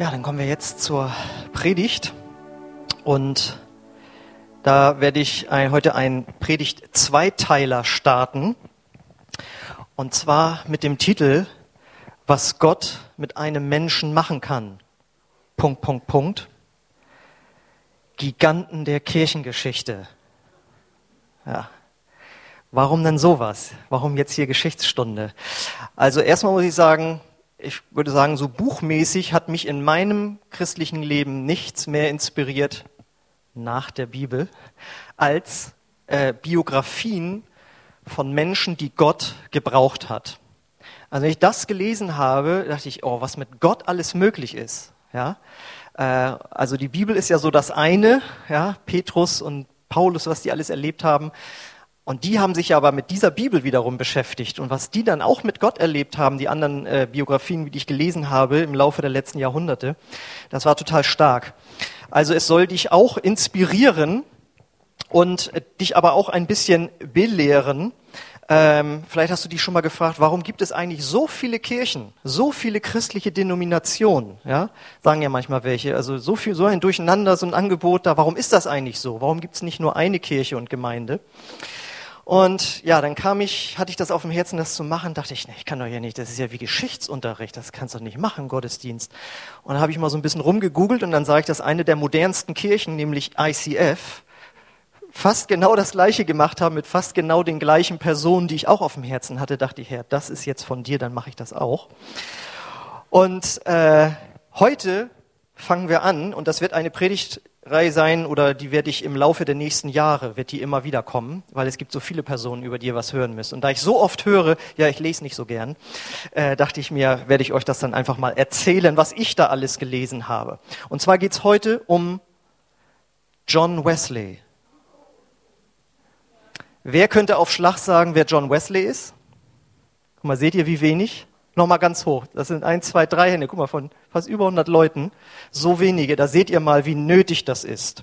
Ja, dann kommen wir jetzt zur Predigt und da werde ich ein, heute einen Predigt-Zweiteiler starten und zwar mit dem Titel Was Gott mit einem Menschen machen kann. Punkt, Punkt, Punkt. Giganten der Kirchengeschichte. Ja. Warum denn sowas? Warum jetzt hier Geschichtsstunde? Also erstmal muss ich sagen, ich würde sagen, so buchmäßig hat mich in meinem christlichen Leben nichts mehr inspiriert nach der Bibel als äh, Biografien von Menschen, die Gott gebraucht hat. Also wenn ich das gelesen habe, dachte ich, oh, was mit Gott alles möglich ist. Ja, äh, also die Bibel ist ja so das eine, ja, Petrus und Paulus, was die alles erlebt haben. Und die haben sich aber mit dieser Bibel wiederum beschäftigt. Und was die dann auch mit Gott erlebt haben, die anderen äh, Biografien, die ich gelesen habe im Laufe der letzten Jahrhunderte, das war total stark. Also es soll dich auch inspirieren und äh, dich aber auch ein bisschen belehren. Ähm, vielleicht hast du dich schon mal gefragt, warum gibt es eigentlich so viele Kirchen, so viele christliche Denominationen? Ja, sagen ja manchmal welche. Also so viel, so ein Durcheinander, so ein Angebot da. Warum ist das eigentlich so? Warum gibt es nicht nur eine Kirche und Gemeinde? Und ja, dann kam ich, hatte ich das auf dem Herzen, das zu machen, dachte ich, nee, ich kann doch hier nicht, das ist ja wie Geschichtsunterricht, das kannst du doch nicht machen, Gottesdienst. Und dann habe ich mal so ein bisschen rumgegoogelt und dann sah ich, dass eine der modernsten Kirchen, nämlich ICF, fast genau das Gleiche gemacht haben mit fast genau den gleichen Personen, die ich auch auf dem Herzen hatte, dachte ich, Herr, das ist jetzt von dir, dann mache ich das auch. Und äh, heute fangen wir an und das wird eine Predigt Reihe sein oder die werde ich im Laufe der nächsten Jahre, wird die immer wieder kommen, weil es gibt so viele Personen, über die ihr was hören müsst. Und da ich so oft höre, ja, ich lese nicht so gern, äh, dachte ich mir, werde ich euch das dann einfach mal erzählen, was ich da alles gelesen habe. Und zwar geht's heute um John Wesley. Wer könnte auf Schlag sagen, wer John Wesley ist? Guck mal, seht ihr, wie wenig? Nochmal ganz hoch. Das sind ein, zwei, drei Hände. Guck mal, von fast über 100 Leuten. So wenige. Da seht ihr mal, wie nötig das ist.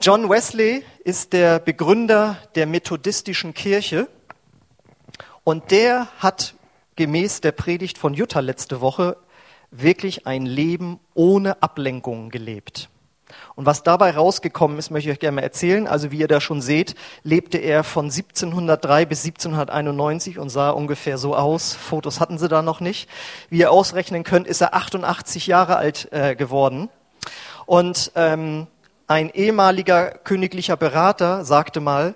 John Wesley ist der Begründer der methodistischen Kirche. Und der hat gemäß der Predigt von Jutta letzte Woche wirklich ein Leben ohne Ablenkung gelebt. Und was dabei rausgekommen ist, möchte ich euch gerne mal erzählen. Also wie ihr da schon seht, lebte er von 1703 bis 1791 und sah ungefähr so aus. Fotos hatten sie da noch nicht. Wie ihr ausrechnen könnt, ist er 88 Jahre alt äh, geworden. Und ähm, ein ehemaliger königlicher Berater sagte mal,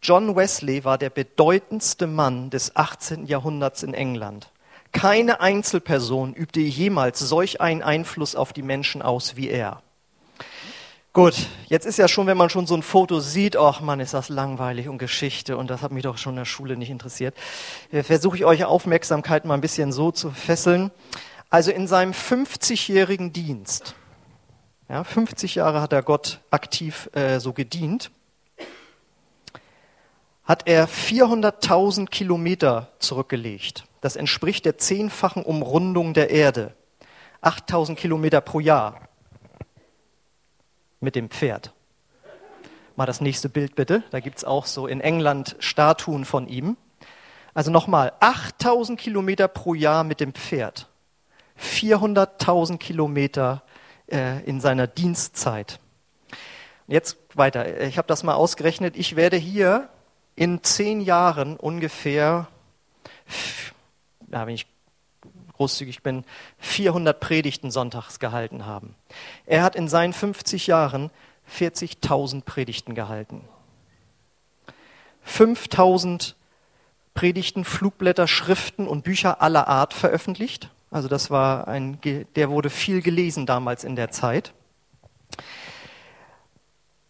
John Wesley war der bedeutendste Mann des 18. Jahrhunderts in England. Keine Einzelperson übte jemals solch einen Einfluss auf die Menschen aus wie er. Gut, jetzt ist ja schon, wenn man schon so ein Foto sieht, ach man, ist das langweilig und Geschichte und das hat mich doch schon in der Schule nicht interessiert. Versuche ich euch Aufmerksamkeit mal ein bisschen so zu fesseln. Also in seinem 50-jährigen Dienst, ja, 50 Jahre hat er Gott aktiv äh, so gedient, hat er 400.000 Kilometer zurückgelegt. Das entspricht der zehnfachen Umrundung der Erde. 8.000 Kilometer pro Jahr mit dem Pferd. Mal das nächste Bild bitte. Da gibt es auch so in England Statuen von ihm. Also nochmal, 8000 Kilometer pro Jahr mit dem Pferd. 400.000 Kilometer äh, in seiner Dienstzeit. Jetzt weiter. Ich habe das mal ausgerechnet. Ich werde hier in zehn Jahren ungefähr, ja, wenn ich großzügig bin, 400 Predigten sonntags gehalten haben. Er hat in seinen 50 Jahren 40.000 Predigten gehalten. 5000 Predigten, Flugblätter, Schriften und Bücher aller Art veröffentlicht. Also das war ein, der wurde viel gelesen damals in der Zeit.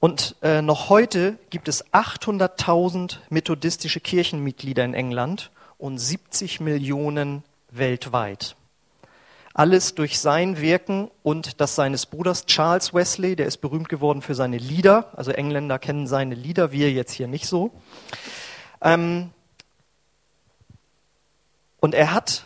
Und äh, noch heute gibt es 800.000 methodistische Kirchenmitglieder in England und 70 Millionen weltweit. Alles durch sein Wirken und das seines Bruders Charles Wesley, der ist berühmt geworden für seine Lieder. Also Engländer kennen seine Lieder, wir jetzt hier nicht so. Ähm und er hat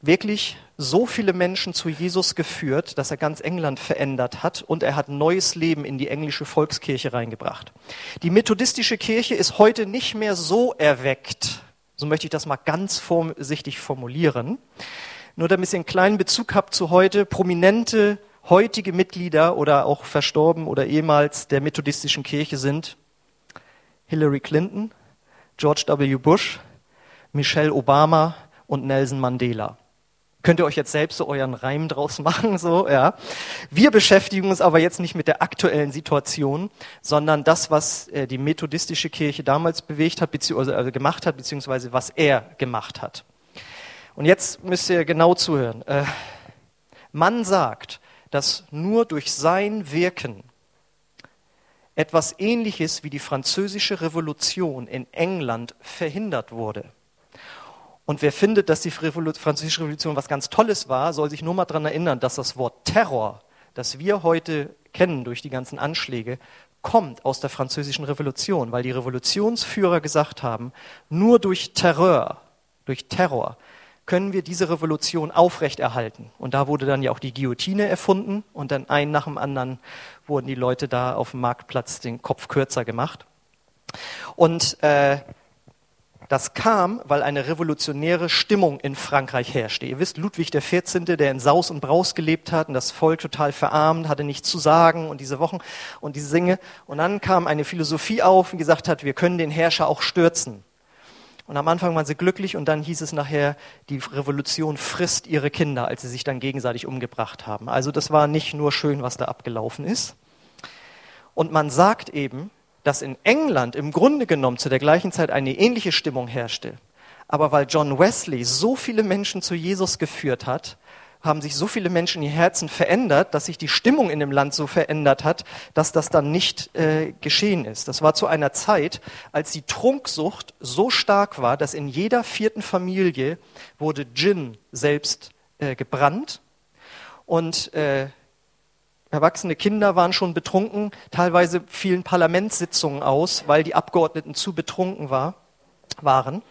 wirklich so viele Menschen zu Jesus geführt, dass er ganz England verändert hat und er hat neues Leben in die englische Volkskirche reingebracht. Die methodistische Kirche ist heute nicht mehr so erweckt, so möchte ich das mal ganz vorsichtig formulieren, Nur damit ihr einen kleinen Bezug habt zu heute, prominente heutige Mitglieder oder auch verstorben oder ehemals der methodistischen Kirche sind Hillary Clinton, George W. Bush, Michelle Obama und Nelson Mandela. Könnt ihr euch jetzt selbst so euren Reim draus machen, so, ja. Wir beschäftigen uns aber jetzt nicht mit der aktuellen Situation, sondern das, was äh, die methodistische Kirche damals bewegt hat, beziehungsweise also gemacht hat, beziehungsweise was er gemacht hat. Und jetzt müsst ihr genau zuhören. Äh, man sagt, dass nur durch sein Wirken etwas Ähnliches wie die französische Revolution in England verhindert wurde. Und wer findet, dass die französische Revolution was ganz Tolles war, soll sich nur mal daran erinnern, dass das Wort Terror, das wir heute kennen durch die ganzen Anschläge, kommt aus der französischen Revolution, weil die Revolutionsführer gesagt haben, nur durch Terror, durch Terror können wir diese Revolution aufrechterhalten. Und da wurde dann ja auch die Guillotine erfunden und dann ein nach dem anderen wurden die Leute da auf dem Marktplatz den Kopf kürzer gemacht. Und äh, das kam, weil eine revolutionäre Stimmung in Frankreich herrschte. Ihr wisst, Ludwig XIV., der in Saus und Braus gelebt hat und das Volk total verarmt, hatte nichts zu sagen und diese Wochen und diese Singe. Und dann kam eine Philosophie auf, die gesagt hat, wir können den Herrscher auch stürzen. Und am Anfang waren sie glücklich und dann hieß es nachher, die Revolution frisst ihre Kinder, als sie sich dann gegenseitig umgebracht haben. Also das war nicht nur schön, was da abgelaufen ist. Und man sagt eben, dass in England im Grunde genommen zu der gleichen Zeit eine ähnliche Stimmung herrschte. Aber weil John Wesley so viele Menschen zu Jesus geführt hat, haben sich so viele Menschen ihr Herzen verändert, dass sich die Stimmung in dem Land so verändert hat, dass das dann nicht äh, geschehen ist. Das war zu einer Zeit, als die Trunksucht so stark war, dass in jeder vierten Familie wurde Gin selbst äh, gebrannt und äh, Erwachsene Kinder waren schon betrunken, teilweise fielen Parlamentssitzungen aus, weil die Abgeordneten zu betrunken war, waren.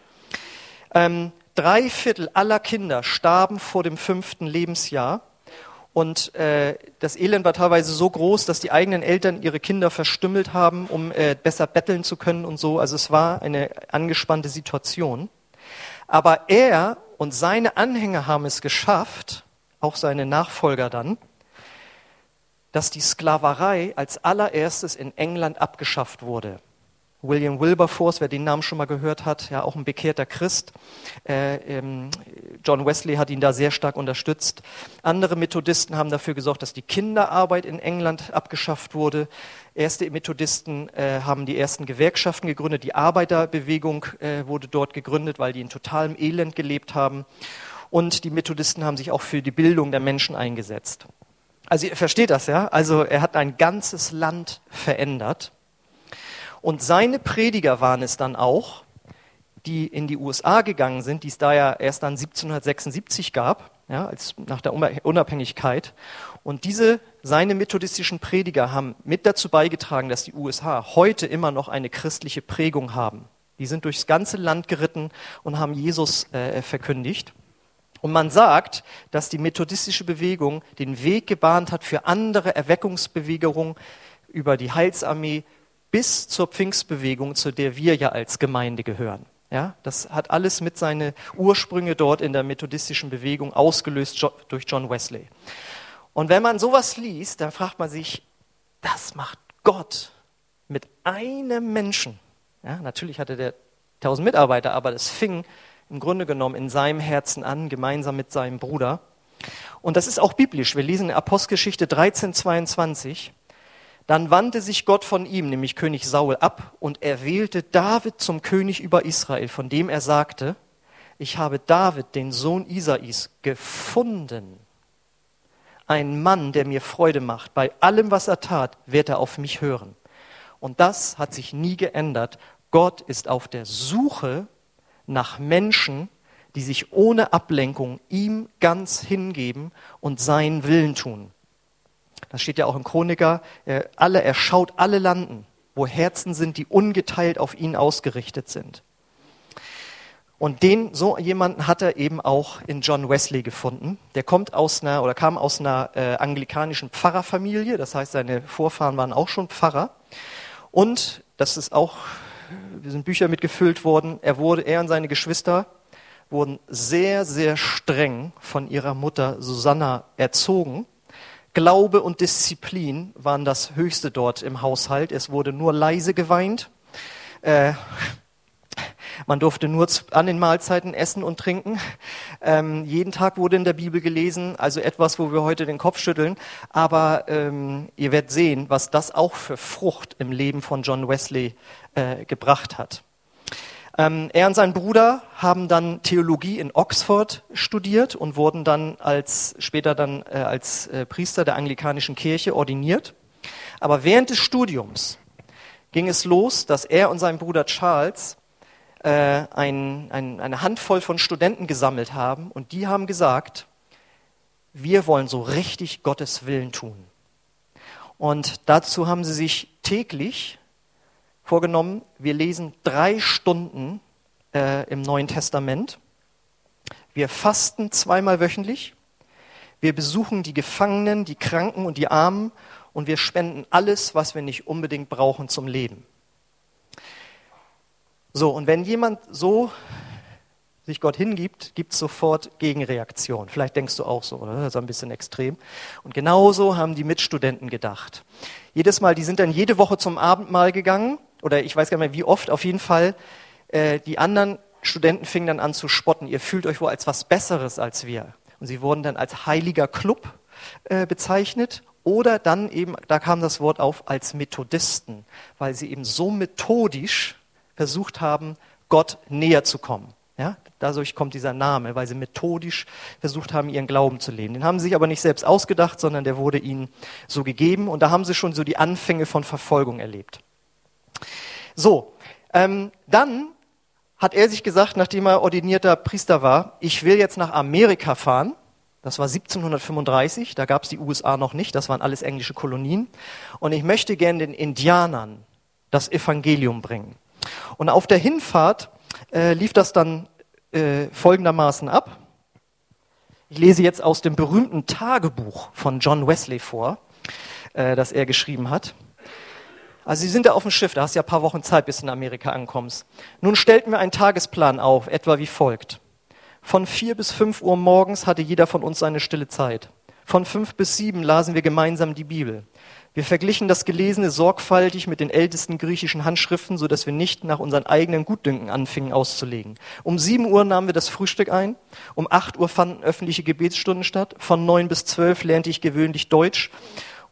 Ähm, drei Viertel aller Kinder starben vor dem fünften Lebensjahr. Und äh, das Elend war teilweise so groß, dass die eigenen Eltern ihre Kinder verstümmelt haben, um äh, besser betteln zu können und so. Also es war eine angespannte Situation. Aber er und seine Anhänger haben es geschafft, auch seine Nachfolger dann, dass die Sklaverei als allererstes in England abgeschafft wurde. William Wilberforce, wer den Namen schon mal gehört hat, ja auch ein bekehrter Christ. Äh, ähm, John Wesley hat ihn da sehr stark unterstützt. Andere Methodisten haben dafür gesorgt, dass die Kinderarbeit in England abgeschafft wurde. Erste Methodisten äh, haben die ersten Gewerkschaften gegründet. Die Arbeiterbewegung äh, wurde dort gegründet, weil die in totalem Elend gelebt haben. Und die Methodisten haben sich auch für die Bildung der Menschen eingesetzt. Also ihr versteht das, ja? Also er hat ein ganzes Land verändert. Und seine Prediger waren es dann auch, die in die USA gegangen sind, die es da ja erst dann 1776 gab, ja, als nach der Unabhängigkeit. Und diese, seine methodistischen Prediger haben mit dazu beigetragen, dass die USA heute immer noch eine christliche Prägung haben. Die sind durchs ganze Land geritten und haben Jesus äh, verkündigt. Und man sagt, dass die methodistische Bewegung den Weg gebahnt hat für andere Erweckungsbewegungen über die Heilsarmee bis zur Pfingstbewegung, zu der wir ja als Gemeinde gehören. Ja, das hat alles mit seinen Ursprünge dort in der methodistischen Bewegung ausgelöst durch John Wesley. Und wenn man sowas liest, dann fragt man sich, das macht Gott mit einem Menschen. Ja, natürlich hatte der tausend Mitarbeiter, aber das fing im Grunde genommen in seinem Herzen an, gemeinsam mit seinem Bruder. Und das ist auch biblisch. Wir lesen in Apostelgeschichte 13, 22. Dann wandte sich Gott von ihm, nämlich König Saul, ab und er wählte David zum König über Israel, von dem er sagte, ich habe David, den Sohn Isais, gefunden. Ein Mann, der mir Freude macht. Bei allem, was er tat, wird er auf mich hören. Und das hat sich nie geändert. Gott ist auf der Suche nach Menschen, die sich ohne Ablenkung ihm ganz hingeben und seinen Willen tun. Das steht ja auch im Chroniker, er, alle, er schaut alle Landen, wo Herzen sind, die ungeteilt auf ihn ausgerichtet sind. Und den, so jemanden hat er eben auch in John Wesley gefunden. Der kommt aus einer, oder kam aus einer äh, anglikanischen Pfarrerfamilie. Das heißt, seine Vorfahren waren auch schon Pfarrer. Und, das ist auch wir sind Bücher mitgefüllt worden. Er wurde, er und seine Geschwister wurden sehr, sehr streng von ihrer Mutter Susanna erzogen. Glaube und Disziplin waren das Höchste dort im Haushalt. Es wurde nur leise geweint. Äh, man durfte nur an den Mahlzeiten essen und trinken. Ähm, jeden Tag wurde in der Bibel gelesen, also etwas, wo wir heute den Kopf schütteln. Aber ähm, ihr werdet sehen, was das auch für Frucht im Leben von John Wesley äh, gebracht hat. Ähm, er und sein Bruder haben dann Theologie in Oxford studiert und wurden dann als, später dann äh, als äh, Priester der anglikanischen Kirche ordiniert. Aber während des Studiums ging es los, dass er und sein Bruder Charles äh, ein, ein, eine Handvoll von Studenten gesammelt haben und die haben gesagt, wir wollen so richtig Gottes Willen tun. Und dazu haben sie sich täglich vorgenommen, wir lesen drei Stunden äh, im Neuen Testament. Wir fasten zweimal wöchentlich. Wir besuchen die Gefangenen, die Kranken und die Armen und wir spenden alles, was wir nicht unbedingt brauchen zum Leben. So, und wenn jemand so sich Gott hingibt, gibt es sofort Gegenreaktion. Vielleicht denkst du auch so, oder? Das ist ein bisschen extrem. Und genauso haben die Mitstudenten gedacht. Jedes Mal, die sind dann jede Woche zum Abendmahl gegangen oder ich weiß gar nicht mehr wie oft, auf jeden Fall, äh, die anderen Studenten fingen dann an zu spotten. Ihr fühlt euch wohl als was Besseres als wir. Und sie wurden dann als heiliger Club äh, bezeichnet oder dann eben, da kam das Wort auf, als Methodisten, weil sie eben so methodisch versucht haben, Gott näher zu kommen. Ja, dadurch kommt dieser Name, weil sie methodisch versucht haben, ihren Glauben zu leben. Den haben sie sich aber nicht selbst ausgedacht, sondern der wurde ihnen so gegeben. Und da haben sie schon so die Anfänge von Verfolgung erlebt. So, ähm, dann hat er sich gesagt, nachdem er ordinierter Priester war, ich will jetzt nach Amerika fahren. Das war 1735, da gab es die USA noch nicht, das waren alles englische Kolonien. Und ich möchte gern den Indianern das Evangelium bringen. Und auf der Hinfahrt äh, lief das dann äh, folgendermaßen ab. Ich lese jetzt aus dem berühmten Tagebuch von John Wesley vor, äh, das er geschrieben hat. Also Sie sind da auf dem Schiff, da hast du ja ein paar Wochen Zeit, bis du in Amerika ankommst. Nun stellten wir einen Tagesplan auf, etwa wie folgt. Von vier bis fünf Uhr morgens hatte jeder von uns seine stille Zeit. Von fünf bis sieben lasen wir gemeinsam die Bibel. Wir verglichen das Gelesene sorgfältig mit den ältesten griechischen Handschriften, so dass wir nicht nach unseren eigenen Gutdünken anfingen auszulegen. Um sieben Uhr nahmen wir das Frühstück ein. Um acht Uhr fanden öffentliche Gebetsstunden statt. Von neun bis zwölf lernte ich gewöhnlich Deutsch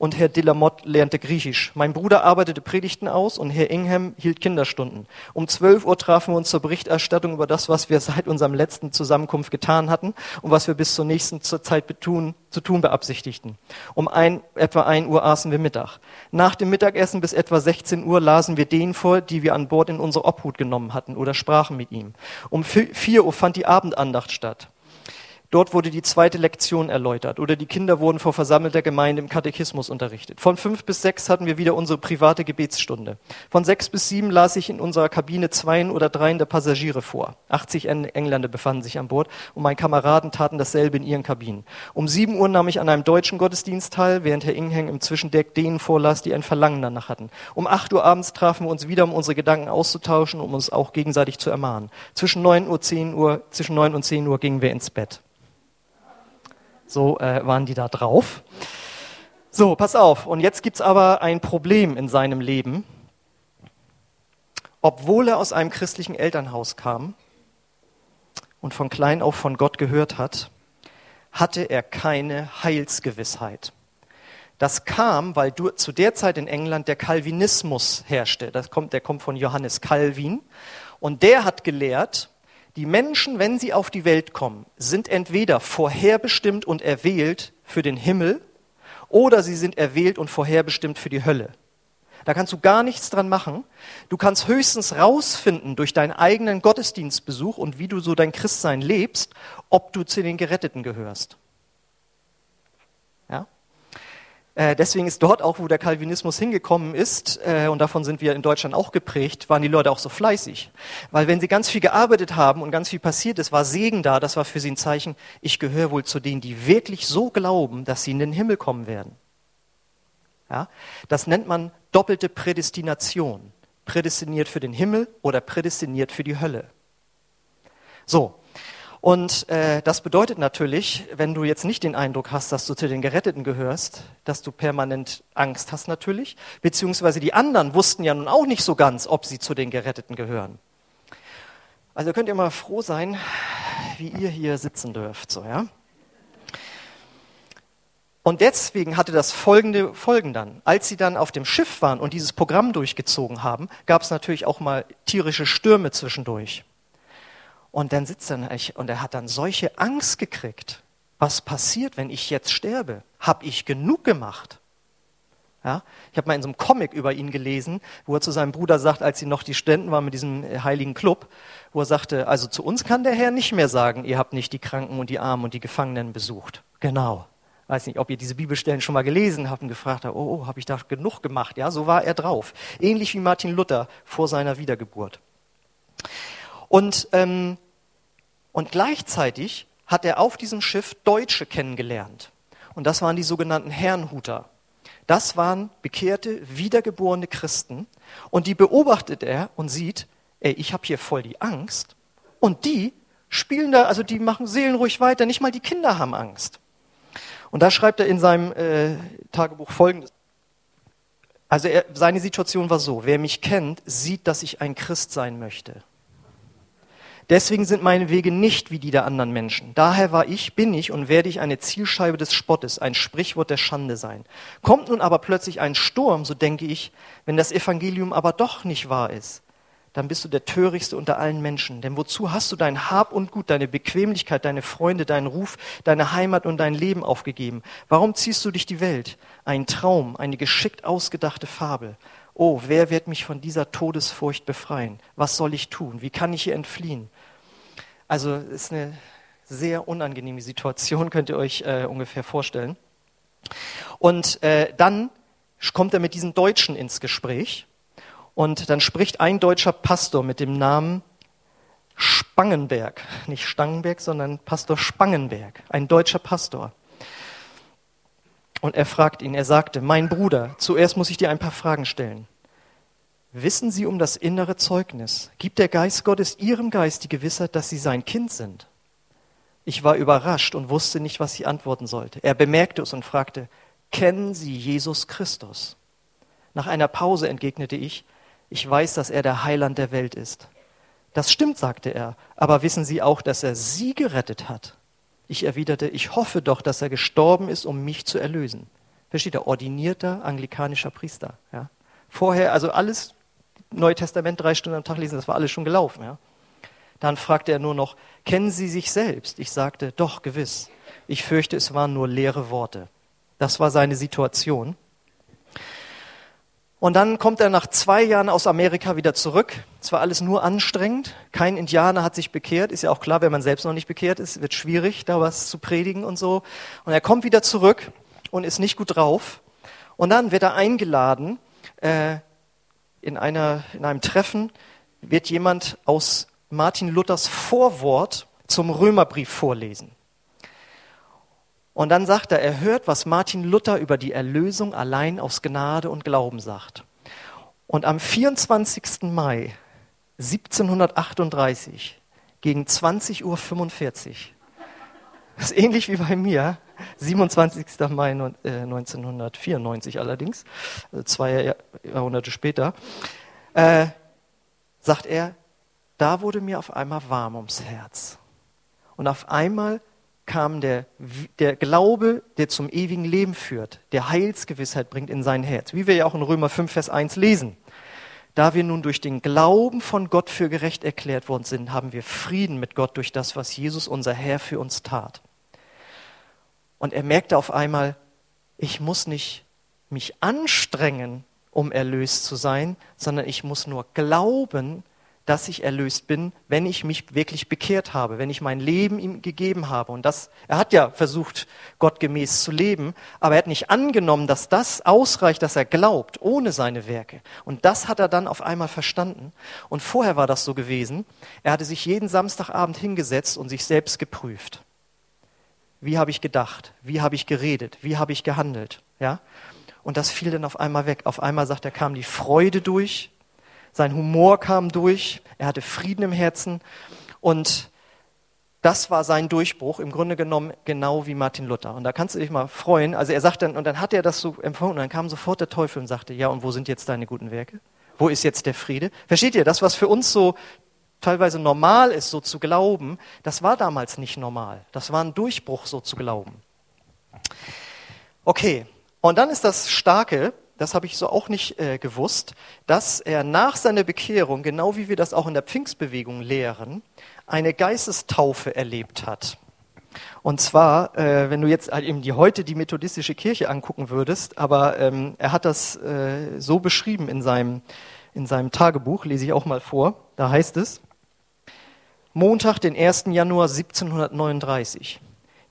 und Herr Delamotte lernte Griechisch. Mein Bruder arbeitete Predigten aus und Herr Ingham hielt Kinderstunden. Um 12 Uhr trafen wir uns zur Berichterstattung über das, was wir seit unserem letzten Zusammenkunft getan hatten und was wir bis zur nächsten Zeit betun, zu tun beabsichtigten. Um ein, etwa 1 Uhr aßen wir Mittag. Nach dem Mittagessen bis etwa 16 Uhr lasen wir denen vor, die wir an Bord in unsere Obhut genommen hatten oder sprachen mit ihm. Um 4 Uhr fand die Abendandacht statt. Dort wurde die zweite Lektion erläutert oder die Kinder wurden vor versammelter Gemeinde im Katechismus unterrichtet. Von fünf bis sechs hatten wir wieder unsere private Gebetsstunde. Von sechs bis sieben las ich in unserer Kabine zweien oder dreien der Passagiere vor. 80 Engländer befanden sich an Bord und meine Kameraden taten dasselbe in ihren Kabinen. Um sieben Uhr nahm ich an einem deutschen Gottesdienst teil, während Herr Ingheng im Zwischendeck denen vorlas, die ein Verlangen danach hatten. Um acht Uhr abends trafen wir uns wieder, um unsere Gedanken auszutauschen, um uns auch gegenseitig zu ermahnen. Zwischen neun Uhr, zehn Uhr, zwischen neun und zehn Uhr gingen wir ins Bett. So äh, waren die da drauf. So, pass auf. Und jetzt gibt's aber ein Problem in seinem Leben. Obwohl er aus einem christlichen Elternhaus kam und von klein auf von Gott gehört hat, hatte er keine Heilsgewissheit. Das kam, weil du, zu der Zeit in England der Calvinismus herrschte. Das kommt, der kommt von Johannes Calvin. Und der hat gelehrt, die Menschen, wenn sie auf die Welt kommen, sind entweder vorherbestimmt und erwählt für den Himmel oder sie sind erwählt und vorherbestimmt für die Hölle. Da kannst du gar nichts dran machen. Du kannst höchstens rausfinden durch deinen eigenen Gottesdienstbesuch und wie du so dein Christsein lebst, ob du zu den Geretteten gehörst. Äh, deswegen ist dort auch, wo der Calvinismus hingekommen ist, äh, und davon sind wir in Deutschland auch geprägt, waren die Leute auch so fleißig. Weil wenn sie ganz viel gearbeitet haben und ganz viel passiert ist, war Segen da, das war für sie ein Zeichen, ich gehöre wohl zu denen, die wirklich so glauben, dass sie in den Himmel kommen werden. Ja? Das nennt man doppelte Prädestination. Prädestiniert für den Himmel oder prädestiniert für die Hölle. So. Und äh, das bedeutet natürlich, wenn du jetzt nicht den Eindruck hast, dass du zu den Geretteten gehörst, dass du permanent Angst hast natürlich, beziehungsweise die anderen wussten ja nun auch nicht so ganz, ob sie zu den Geretteten gehören. Also könnt ihr mal froh sein, wie ihr hier sitzen dürft, so ja. Und deswegen hatte das folgende Folgen dann. Als sie dann auf dem Schiff waren und dieses Programm durchgezogen haben, gab es natürlich auch mal tierische Stürme zwischendurch. Und dann sitzt er und er hat dann solche Angst gekriegt. Was passiert, wenn ich jetzt sterbe? Hab ich genug gemacht? Ja, ich habe mal in so einem Comic über ihn gelesen, wo er zu seinem Bruder sagt, als sie noch die Studenten waren mit diesem heiligen Club, wo er sagte, also zu uns kann der Herr nicht mehr sagen, ihr habt nicht die Kranken und die Armen und die Gefangenen besucht. Genau. Weiß nicht, ob ihr diese Bibelstellen schon mal gelesen habt und gefragt habt, oh, oh habe ich da genug gemacht? Ja, so war er drauf. Ähnlich wie Martin Luther vor seiner Wiedergeburt. Und ähm, und gleichzeitig hat er auf diesem Schiff Deutsche kennengelernt. Und das waren die sogenannten Herrnhuter. Das waren bekehrte, wiedergeborene Christen. Und die beobachtet er und sieht, ey, ich habe hier voll die Angst. Und die spielen da, also die machen seelenruhig weiter. Nicht mal die Kinder haben Angst. Und da schreibt er in seinem äh, Tagebuch Folgendes. Also er, seine Situation war so, wer mich kennt, sieht, dass ich ein Christ sein möchte. Deswegen sind meine Wege nicht wie die der anderen Menschen. Daher war ich, bin ich und werde ich eine Zielscheibe des Spottes, ein Sprichwort der Schande sein. Kommt nun aber plötzlich ein Sturm, so denke ich, wenn das Evangelium aber doch nicht wahr ist, dann bist du der törichtste unter allen Menschen. Denn wozu hast du dein Hab und Gut, deine Bequemlichkeit, deine Freunde, deinen Ruf, deine Heimat und dein Leben aufgegeben? Warum ziehst du dich die Welt? Ein Traum, eine geschickt ausgedachte Fabel. Oh, wer wird mich von dieser Todesfurcht befreien? Was soll ich tun? Wie kann ich hier entfliehen? Also es ist eine sehr unangenehme Situation, könnt ihr euch äh, ungefähr vorstellen. Und äh, dann kommt er mit diesen Deutschen ins Gespräch und dann spricht ein deutscher Pastor mit dem Namen Spangenberg, nicht Stangenberg, sondern Pastor Spangenberg, ein deutscher Pastor. Und er fragt ihn, er sagte, mein Bruder, zuerst muss ich dir ein paar Fragen stellen. Wissen Sie um das innere Zeugnis? Gibt der Geist Gottes Ihrem Geist die Gewissheit, dass Sie sein Kind sind? Ich war überrascht und wusste nicht, was ich antworten sollte. Er bemerkte es und fragte, kennen Sie Jesus Christus? Nach einer Pause entgegnete ich, ich weiß, dass er der Heiland der Welt ist. Das stimmt, sagte er, aber wissen Sie auch, dass er Sie gerettet hat? Ich erwiderte, ich hoffe doch, dass er gestorben ist, um mich zu erlösen. Versteht er? Ordinierter anglikanischer Priester. Ja? Vorher, also alles Neue Testament drei Stunden am Tag lesen, das war alles schon gelaufen. Ja? Dann fragte er nur noch, kennen Sie sich selbst? Ich sagte, doch, gewiss. Ich fürchte, es waren nur leere Worte. Das war seine Situation. Und dann kommt er nach zwei Jahren aus Amerika wieder zurück. Es war alles nur anstrengend. Kein Indianer hat sich bekehrt. Ist ja auch klar, wenn man selbst noch nicht bekehrt ist, wird schwierig, da was zu predigen und so. Und er kommt wieder zurück und ist nicht gut drauf. Und dann wird er eingeladen, äh, in, einer, in einem Treffen wird jemand aus Martin Luthers Vorwort zum Römerbrief vorlesen. Und dann sagt er, er hört, was Martin Luther über die Erlösung allein aus Gnade und Glauben sagt. Und am 24. Mai 1738 gegen 20.45 Uhr, das ist ähnlich wie bei mir, 27. Mai 1994 äh, allerdings, also zwei Jahrhunderte später, äh, sagt er, da wurde mir auf einmal warm ums Herz. Und auf einmal kam der, der Glaube, der zum ewigen Leben führt, der Heilsgewissheit bringt in sein Herz, wie wir ja auch in Römer 5, Vers 1 lesen. Da wir nun durch den Glauben von Gott für gerecht erklärt worden sind, haben wir Frieden mit Gott durch das, was Jesus, unser Herr, für uns tat. Und er merkte auf einmal, ich muss nicht mich anstrengen, um erlöst zu sein, sondern ich muss nur glauben, dass ich erlöst bin, wenn ich mich wirklich bekehrt habe, wenn ich mein Leben ihm gegeben habe. Und das, er hat ja versucht, gottgemäß zu leben, aber er hat nicht angenommen, dass das ausreicht, dass er glaubt, ohne seine Werke. Und das hat er dann auf einmal verstanden. Und vorher war das so gewesen. Er hatte sich jeden Samstagabend hingesetzt und sich selbst geprüft. Wie habe ich gedacht? Wie habe ich geredet? Wie habe ich gehandelt? Ja? Und das fiel dann auf einmal weg. Auf einmal sagt er, kam die Freude durch, sein Humor kam durch, er hatte Frieden im Herzen und das war sein Durchbruch, im Grunde genommen genau wie Martin Luther. Und da kannst du dich mal freuen. Also er sagt dann, und dann hat er das so empfunden, und dann kam sofort der Teufel und sagte, ja, und wo sind jetzt deine guten Werke? Wo ist jetzt der Friede? Versteht ihr, das, was für uns so teilweise normal ist, so zu glauben, das war damals nicht normal. Das war ein Durchbruch, so zu glauben. Okay, und dann ist das Starke, das habe ich so auch nicht äh, gewusst, dass er nach seiner Bekehrung, genau wie wir das auch in der Pfingstbewegung lehren, eine Geistestaufe erlebt hat. Und zwar, äh, wenn du jetzt halt eben die heute die methodistische Kirche angucken würdest, aber ähm, er hat das äh, so beschrieben in seinem, in seinem Tagebuch, lese ich auch mal vor. Da heißt es, Montag, den 1. Januar 1739.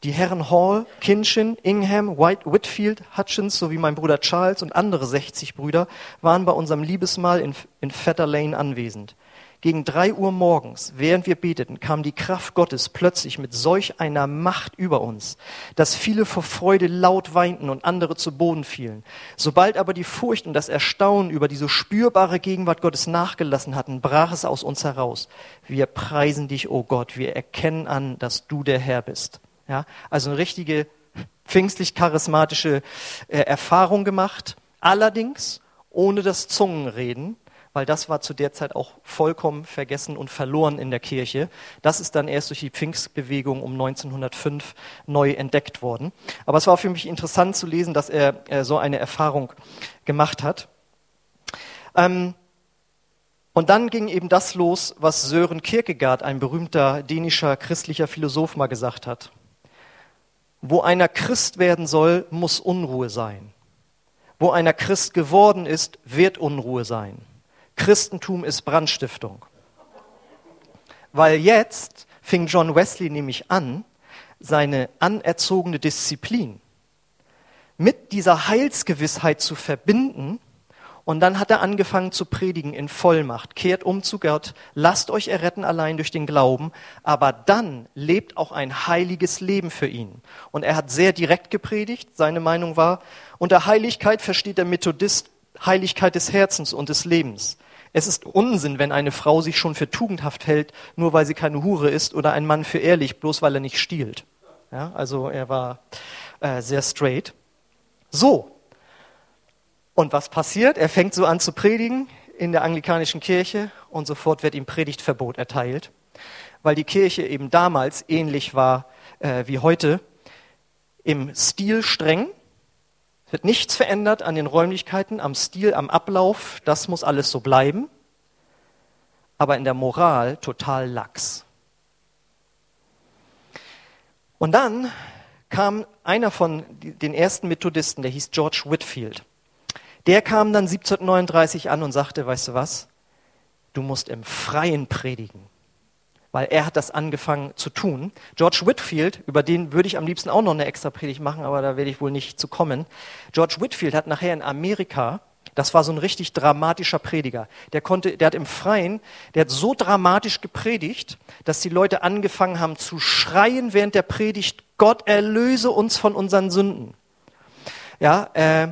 Die Herren Hall, Kinchin, Ingham, White, Whitfield, Hutchins sowie mein Bruder Charles und andere 60 Brüder waren bei unserem Liebesmahl in, in Fetter Lane anwesend. Gegen drei Uhr morgens, während wir beteten, kam die Kraft Gottes plötzlich mit solch einer Macht über uns, dass viele vor Freude laut weinten und andere zu Boden fielen. Sobald aber die Furcht und das Erstaunen über die so spürbare Gegenwart Gottes nachgelassen hatten, brach es aus uns heraus. Wir preisen dich, o oh Gott, wir erkennen an, dass du der Herr bist. Ja, also eine richtige pfingstlich-charismatische äh, Erfahrung gemacht, allerdings ohne das Zungenreden, weil das war zu der Zeit auch vollkommen vergessen und verloren in der Kirche. Das ist dann erst durch die Pfingstbewegung um 1905 neu entdeckt worden. Aber es war für mich interessant zu lesen, dass er äh, so eine Erfahrung gemacht hat. Ähm, und dann ging eben das los, was Sören Kierkegaard, ein berühmter dänischer christlicher Philosoph, mal gesagt hat. Wo einer Christ werden soll, muss Unruhe sein. Wo einer Christ geworden ist, wird Unruhe sein. Christentum ist Brandstiftung. Weil jetzt fing John Wesley nämlich an, seine anerzogene Disziplin mit dieser Heilsgewissheit zu verbinden. Und dann hat er angefangen zu predigen in Vollmacht. Kehrt um zu Gott, lasst euch erretten allein durch den Glauben, aber dann lebt auch ein heiliges Leben für ihn. Und er hat sehr direkt gepredigt. Seine Meinung war, unter Heiligkeit versteht der Methodist Heiligkeit des Herzens und des Lebens. Es ist Unsinn, wenn eine Frau sich schon für tugendhaft hält, nur weil sie keine Hure ist, oder ein Mann für ehrlich, bloß weil er nicht stiehlt. Ja, also er war äh, sehr straight. So. Und was passiert? Er fängt so an zu predigen in der anglikanischen Kirche und sofort wird ihm Predigtverbot erteilt, weil die Kirche eben damals ähnlich war äh, wie heute, im Stil streng, wird nichts verändert an den Räumlichkeiten, am Stil, am Ablauf. Das muss alles so bleiben. Aber in der Moral total lax. Und dann kam einer von den ersten Methodisten, der hieß George Whitfield. Der kam dann 1739 an und sagte, weißt du was, du musst im Freien predigen weil er hat das angefangen zu tun. George Whitfield, über den würde ich am liebsten auch noch eine extra Predigt machen, aber da werde ich wohl nicht zu kommen. George Whitfield hat nachher in Amerika das war so ein richtig dramatischer Prediger. Der konnte, der hat im Freien, der hat so dramatisch gepredigt, dass die Leute angefangen haben zu schreien während der Predigt: Gott erlöse uns von unseren Sünden. Ja, äh,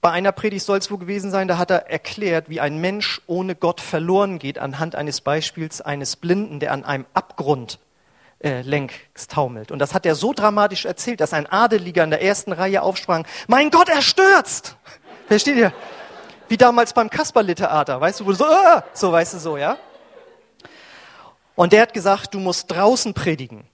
bei einer Predigt soll es wohl gewesen sein, da hat er erklärt, wie ein Mensch ohne Gott verloren geht, anhand eines Beispiels eines Blinden, der an einem Abgrund äh, längs taumelt. Und das hat er so dramatisch erzählt, dass ein Adeliger in der ersten Reihe aufsprang, mein Gott, er stürzt! Versteht ihr? Wie damals beim Kasperle-Theater, weißt du, wo du so, äh, so, weißt du, so, ja? Und der hat gesagt, du musst draußen predigen.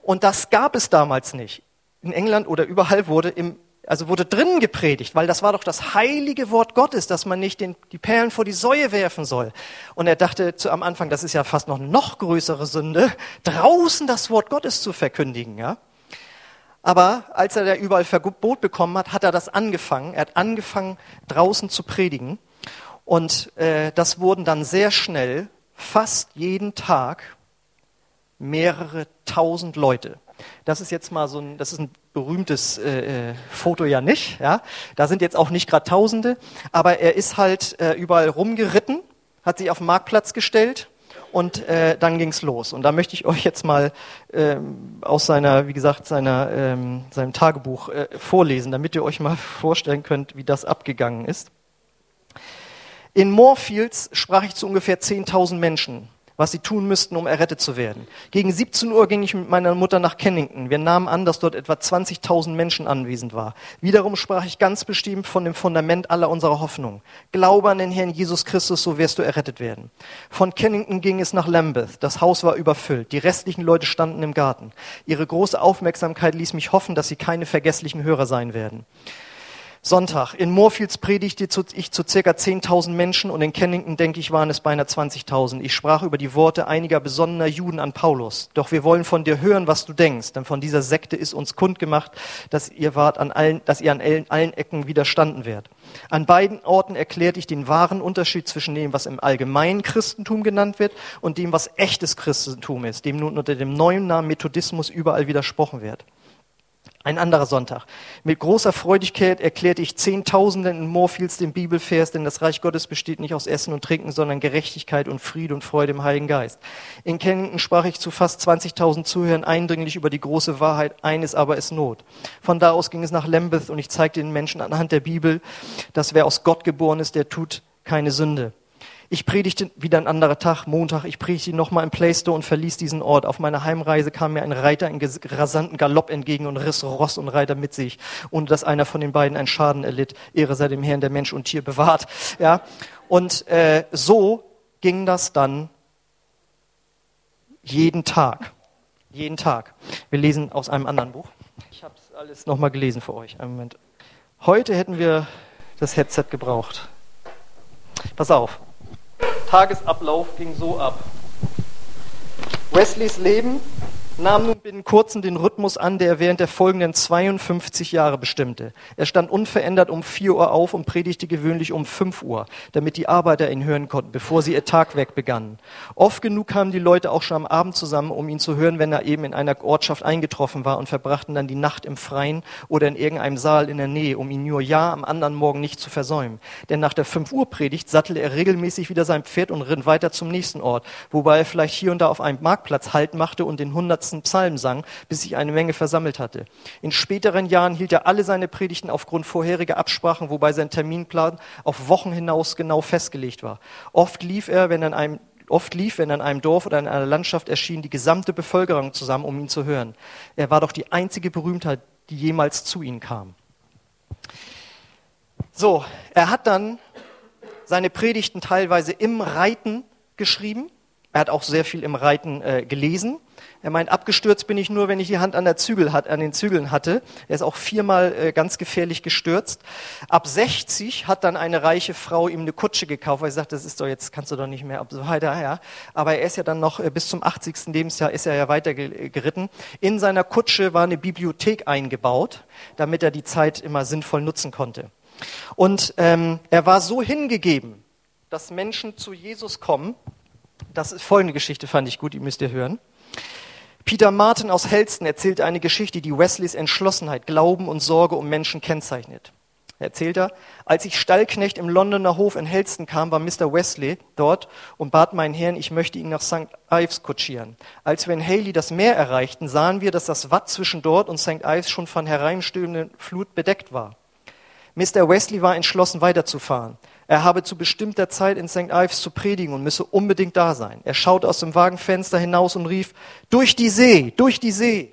Und das gab es damals nicht. In England oder überall wurde im also wurde drinnen gepredigt, weil das war doch das heilige Wort Gottes, dass man nicht den, die Perlen vor die Säue werfen soll. Und er dachte zu, am Anfang, das ist ja fast noch noch größere Sünde, draußen das Wort Gottes zu verkündigen, ja. Aber als er da überall Verbot bekommen hat, hat er das angefangen. Er hat angefangen, draußen zu predigen. Und äh, das wurden dann sehr schnell, fast jeden Tag, mehrere tausend Leute. Das ist jetzt mal so ein, das ist ein berühmtes äh, äh, Foto ja nicht. Ja? Da sind jetzt auch nicht gerade Tausende, aber er ist halt äh, überall rumgeritten, hat sich auf den Marktplatz gestellt und äh, dann ging's los. Und da möchte ich euch jetzt mal ähm, aus seiner, wie gesagt, seiner, ähm, seinem Tagebuch äh, vorlesen, damit ihr euch mal vorstellen könnt, wie das abgegangen ist. In Moorfields sprach ich zu ungefähr 10.000 Menschen. Was sie tun müssten, um errettet zu werden. Gegen 17 Uhr ging ich mit meiner Mutter nach Kennington. Wir nahmen an, dass dort etwa 20.000 Menschen anwesend war. Wiederum sprach ich ganz bestimmt von dem Fundament aller unserer Hoffnung. Glaube an den Herrn Jesus Christus, so wirst du errettet werden. Von Kennington ging es nach Lambeth. Das Haus war überfüllt. Die restlichen Leute standen im Garten. Ihre große Aufmerksamkeit ließ mich hoffen, dass sie keine vergesslichen Hörer sein werden. Sonntag. In Moorfields predigte ich zu circa 10.000 Menschen und in Kennington, denke ich, waren es beinahe 20.000. Ich sprach über die Worte einiger besonnener Juden an Paulus. Doch wir wollen von dir hören, was du denkst, denn von dieser Sekte ist uns kundgemacht, dass ihr wart an allen, dass ihr an allen Ecken widerstanden werdet. An beiden Orten erklärte ich den wahren Unterschied zwischen dem, was im allgemeinen Christentum genannt wird und dem, was echtes Christentum ist, dem nun unter dem neuen Namen Methodismus überall widersprochen wird. Ein anderer Sonntag. Mit großer Freudigkeit erklärte ich Zehntausenden in Moorfields den Bibelvers, denn das Reich Gottes besteht nicht aus Essen und Trinken, sondern Gerechtigkeit und Friede und Freude im Heiligen Geist. In Kennington sprach ich zu fast 20.000 Zuhörern eindringlich über die große Wahrheit, eines aber ist Not. Von da aus ging es nach Lambeth und ich zeigte den Menschen anhand der Bibel, dass wer aus Gott geboren ist, der tut keine Sünde. Ich predigte wieder ein anderer Tag, Montag. Ich predigte nochmal im Playstore und verließ diesen Ort. Auf meiner Heimreise kam mir ein Reiter in rasanten Galopp entgegen und riss Ross und Reiter mit sich, ohne dass einer von den beiden einen Schaden erlitt. Ehre sei dem Herrn, der Mensch und Tier bewahrt. Ja, und äh, so ging das dann jeden Tag. Jeden Tag. Wir lesen aus einem anderen Buch. Ich habe es alles nochmal gelesen für euch. Einen Moment. Heute hätten wir das Headset gebraucht. Pass auf. Tagesablauf ging so ab. Wesleys Leben nahm nun binnen kurzem den Rhythmus an, der er während der folgenden 52 Jahre bestimmte. Er stand unverändert um 4 Uhr auf und predigte gewöhnlich um 5 Uhr, damit die Arbeiter ihn hören konnten, bevor sie ihr Tagwerk begannen. Oft genug kamen die Leute auch schon am Abend zusammen, um ihn zu hören, wenn er eben in einer Ortschaft eingetroffen war und verbrachten dann die Nacht im Freien oder in irgendeinem Saal in der Nähe, um ihn nur ja am anderen Morgen nicht zu versäumen. Denn nach der 5 Uhr Predigt sattelte er regelmäßig wieder sein Pferd und ritt weiter zum nächsten Ort, wobei er vielleicht hier und da auf einem Marktplatz Halt machte und den hundertsten Psalm sang, bis sich eine Menge versammelt hatte. In späteren Jahren hielt er alle seine Predigten aufgrund vorheriger Absprachen, wobei sein Terminplan auf Wochen hinaus genau festgelegt war. Oft lief er, wenn an einem Oft lief, wenn an einem Dorf oder in einer Landschaft erschien, die gesamte Bevölkerung zusammen, um ihn zu hören. Er war doch die einzige Berühmtheit, die jemals zu ihnen kam. So, er hat dann seine Predigten teilweise im Reiten geschrieben. Er hat auch sehr viel im Reiten äh, gelesen. Er meint, abgestürzt bin ich nur, wenn ich die Hand an, der Zügel hat, an den Zügeln hatte. Er ist auch viermal äh, ganz gefährlich gestürzt. Ab 60 hat dann eine reiche Frau ihm eine Kutsche gekauft, weil sie sagt, das ist doch jetzt, kannst du doch nicht mehr, ab so weiter, ja. Aber er ist ja dann noch, äh, bis zum 80. Lebensjahr ist er ja weiter geritten. In seiner Kutsche war eine Bibliothek eingebaut, damit er die Zeit immer sinnvoll nutzen konnte. Und ähm, er war so hingegeben, dass Menschen zu Jesus kommen. Das ist folgende Geschichte, fand ich gut, die müsst ihr hören. Peter Martin aus Helston erzählt eine Geschichte, die Wesleys Entschlossenheit, Glauben und Sorge um Menschen kennzeichnet. Er erzählt er, als ich Stallknecht im Londoner Hof in Helston kam, war Mr. Wesley dort und bat meinen Herrn, ich möchte ihn nach St. Ives kutschieren. Als wir in Haley das Meer erreichten, sahen wir, dass das Watt zwischen dort und St. Ives schon von hereinstürmenden Flut bedeckt war. Mr. Wesley war entschlossen, weiterzufahren. Er habe zu bestimmter Zeit in St. Ives zu predigen und müsse unbedingt da sein. Er schaute aus dem Wagenfenster hinaus und rief, durch die See, durch die See.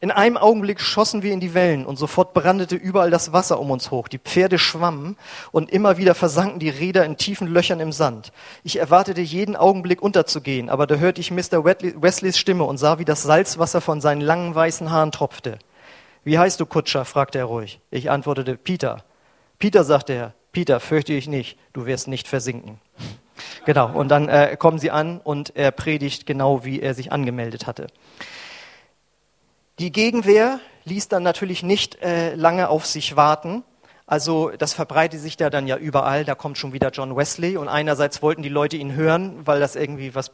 In einem Augenblick schossen wir in die Wellen und sofort brandete überall das Wasser um uns hoch. Die Pferde schwammen und immer wieder versanken die Räder in tiefen Löchern im Sand. Ich erwartete jeden Augenblick unterzugehen, aber da hörte ich Mr. Wesleys Stimme und sah, wie das Salzwasser von seinen langen weißen Haaren tropfte. Wie heißt du, Kutscher? fragte er ruhig. Ich antwortete, Peter. Peter, sagte er, Peter, fürchte ich nicht, du wirst nicht versinken. Genau, und dann äh, kommen sie an und er predigt genau, wie er sich angemeldet hatte. Die Gegenwehr ließ dann natürlich nicht äh, lange auf sich warten. Also das verbreitet sich da dann ja überall. Da kommt schon wieder John Wesley und einerseits wollten die Leute ihn hören, weil das irgendwie was